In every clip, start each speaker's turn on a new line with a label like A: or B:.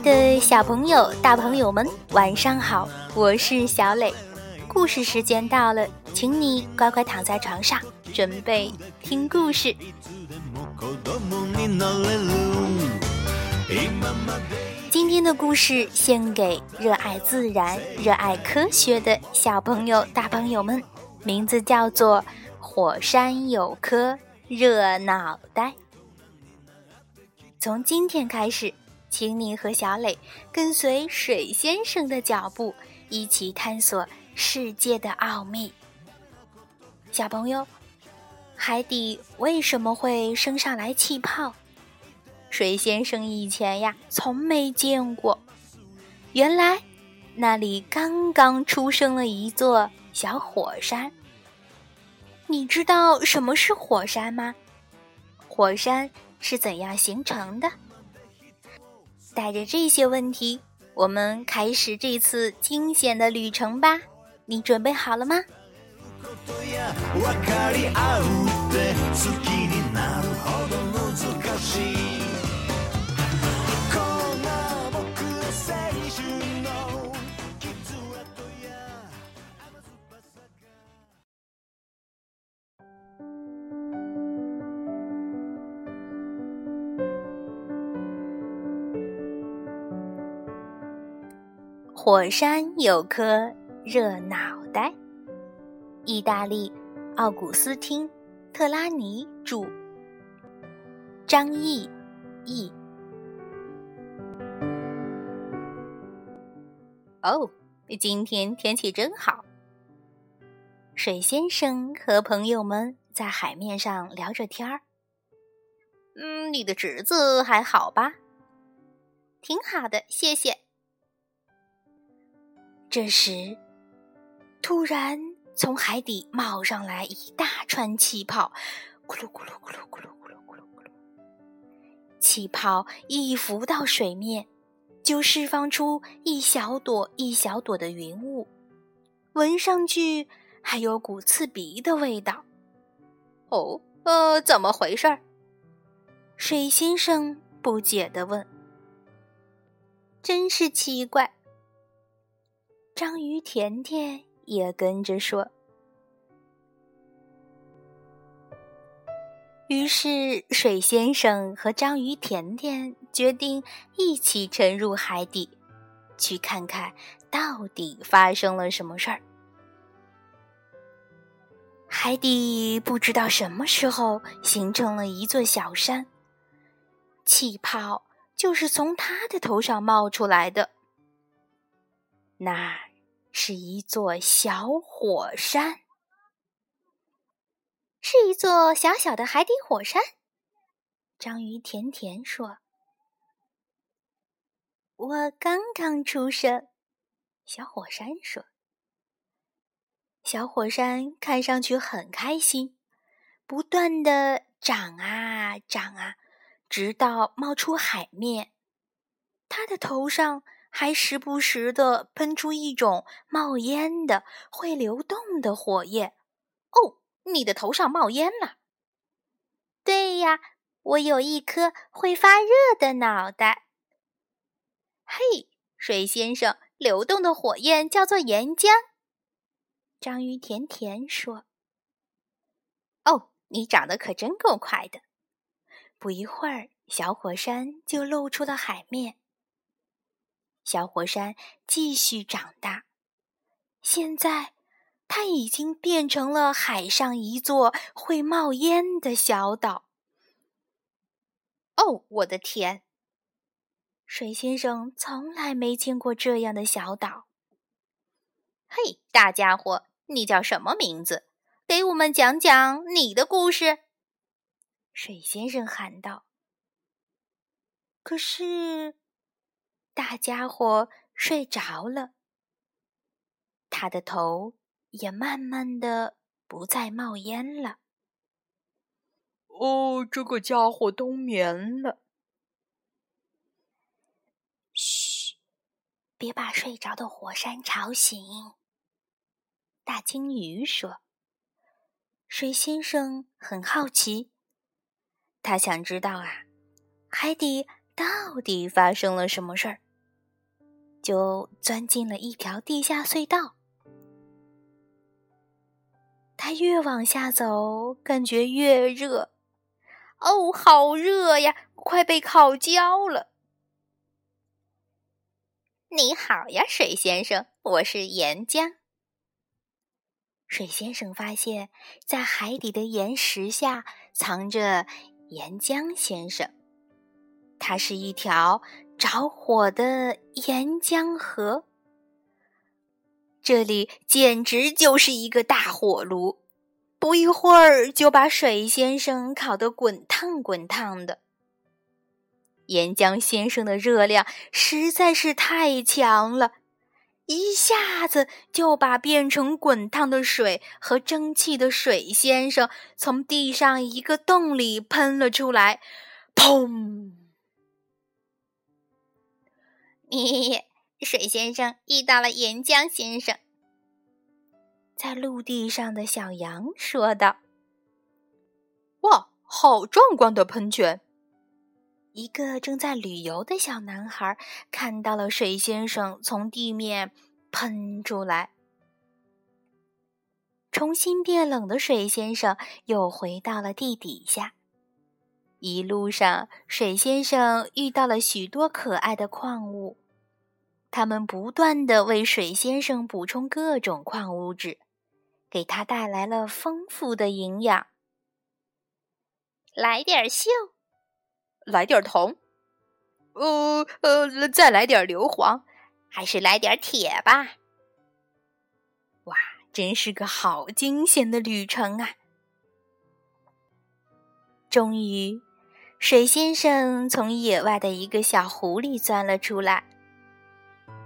A: 的小朋友、大朋友们，晚上好！我是小磊，故事时间到了，请你乖乖躺在床上，准备听故事。今天的故事献给热爱自然、热爱科学的小朋友、大朋友们，名字叫做《火山有颗热脑袋》。从今天开始，请你和小磊跟随水先生的脚步，一起探索世界的奥秘。小朋友，海底为什么会升上来气泡？水先生以前呀，从没见过。原来，那里刚刚出生了一座小火山。你知道什么是火山吗？火山。是怎样形成的？带着这些问题，我们开始这次惊险的旅程吧。你准备好了吗？火山有颗热脑袋。意大利，奥古斯汀·特拉尼著，张毅译。哦，今天天气真好。水先生和朋友们在海面上聊着天儿。嗯，你的侄子还好吧？挺好的，谢谢。这时，突然从海底冒上来一大串气泡，咕噜咕噜咕噜咕噜咕噜咕噜咕噜。气泡一浮到水面，就释放出一小朵一小朵的云雾，闻上去还有股刺鼻的味道。哦，呃，怎么回事？水先生不解地问。真是奇怪。章鱼甜甜也跟着说。于是，水先生和章鱼甜甜决定一起沉入海底，去看看到底发生了什么事儿。海底不知道什么时候形成了一座小山，气泡就是从它的头上冒出来的。那。是一座小火山，是一座小小的海底火山。章鱼甜甜说：“我刚刚出生。”小火山说：“小火山看上去很开心，不断的长啊长啊，直到冒出海面。它的头上。”还时不时的喷出一种冒烟的、会流动的火焰。哦，你的头上冒烟了。对呀，我有一颗会发热的脑袋。嘿，水先生，流动的火焰叫做岩浆。章鱼甜甜说：“哦，你长得可真够快的。”不一会儿，小火山就露出了海面。小火山继续长大，现在它已经变成了海上一座会冒烟的小岛。哦，我的天！水先生从来没见过这样的小岛。嘿，大家伙，你叫什么名字？给我们讲讲你的故事。水先生喊道。可是。大家伙睡着了，他的头也慢慢的不再冒烟了。
B: 哦，这个家伙冬眠了。
A: 嘘，别把睡着的火山吵醒。大鲸鱼说：“水先生很好奇，他想知道啊，海底到底发生了什么事儿，就钻进了一条地下隧道。他越往下走，感觉越热。哦，好热呀，快被烤焦了！你好呀，水先生，我是岩浆。水先生发现，在海底的岩石下藏着岩浆先生。它是一条着火的岩浆河，这里简直就是一个大火炉，不一会儿就把水先生烤得滚烫滚烫的。岩浆先生的热量实在是太强了。一下子就把变成滚烫的水和蒸汽的水先生从地上一个洞里喷了出来，砰！咦，水先生遇到了岩浆先生，在陆地上的小羊说道：“
B: 哇，好壮观的喷泉！”
A: 一个正在旅游的小男孩看到了水先生从地面喷出来，重新变冷的水先生又回到了地底下。一路上，水先生遇到了许多可爱的矿物，他们不断的为水先生补充各种矿物质，给他带来了丰富的营养。来点锈。
B: 来点铜，呃呃，再来点硫磺，
A: 还是来点铁吧。哇，真是个好惊险的旅程啊！终于，水先生从野外的一个小湖里钻了出来。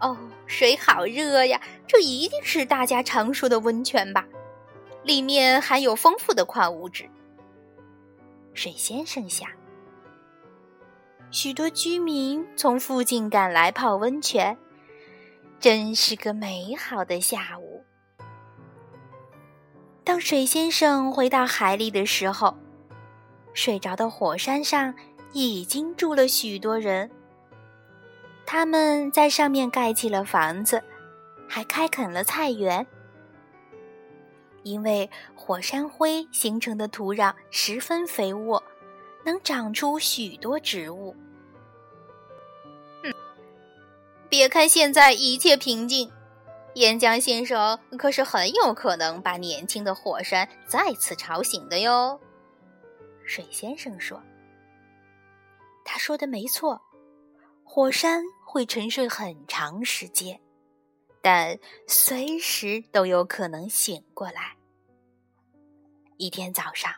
A: 哦，水好热呀！这一定是大家常说的温泉吧？里面含有丰富的矿物质。水先生想。许多居民从附近赶来泡温泉，真是个美好的下午。当水先生回到海里的时候，睡着的火山上已经住了许多人。他们在上面盖起了房子，还开垦了菜园。因为火山灰形成的土壤十分肥沃。能长出许多植物。嗯，别看现在一切平静，岩浆先生可是很有可能把年轻的火山再次吵醒的哟。水先生说：“他说的没错，火山会沉睡很长时间，但随时都有可能醒过来。”一天早上。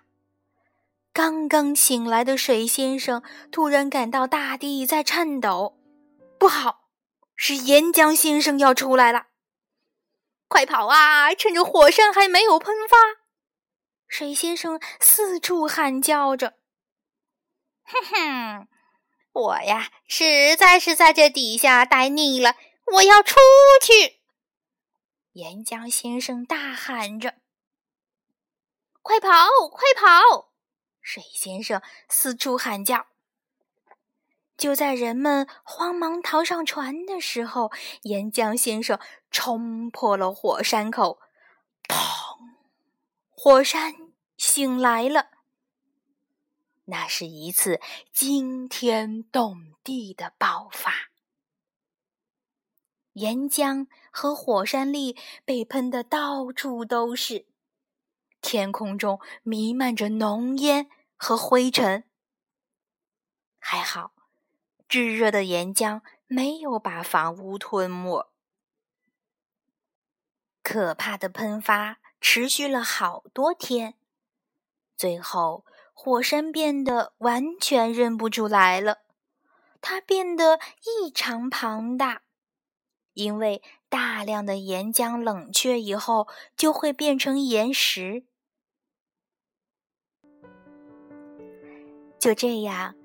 A: 刚刚醒来的水先生突然感到大地在颤抖，不好，是岩浆先生要出来了！快跑啊！趁着火山还没有喷发，水先生四处喊叫着：“哼哼，我呀，实在是在这底下待腻了，我要出去！”岩浆先生大喊着：“快跑，快跑！”水先生四处喊叫。就在人们慌忙逃上船的时候，岩浆先生冲破了火山口，砰！火山醒来了。那是一次惊天动地的爆发，岩浆和火山粒被喷得到处都是，天空中弥漫着浓烟。和灰尘，还好，炙热的岩浆没有把房屋吞没。可怕的喷发持续了好多天，最后火山变得完全认不出来了。它变得异常庞大，因为大量的岩浆冷却以后就会变成岩石。就这样，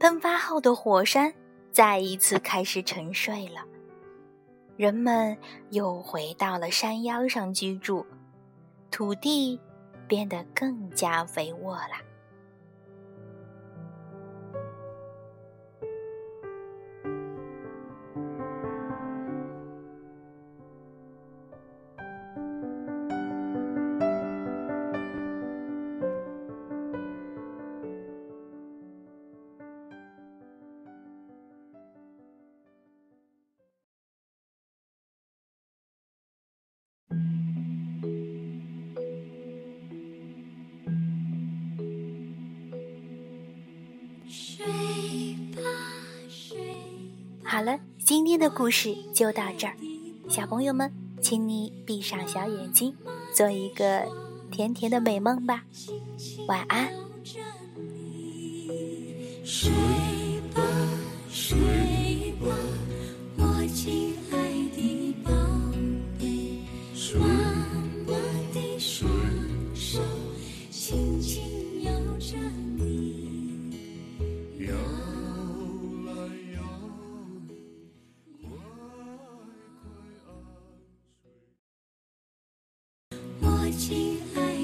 A: 喷发后的火山再一次开始沉睡了。人们又回到了山腰上居住，土地变得更加肥沃了。好了，今天的故事就到这儿。小朋友们，请你闭上小眼睛，做一个甜甜的美梦吧。晚安。
C: 睡吧，睡吧，我亲爱。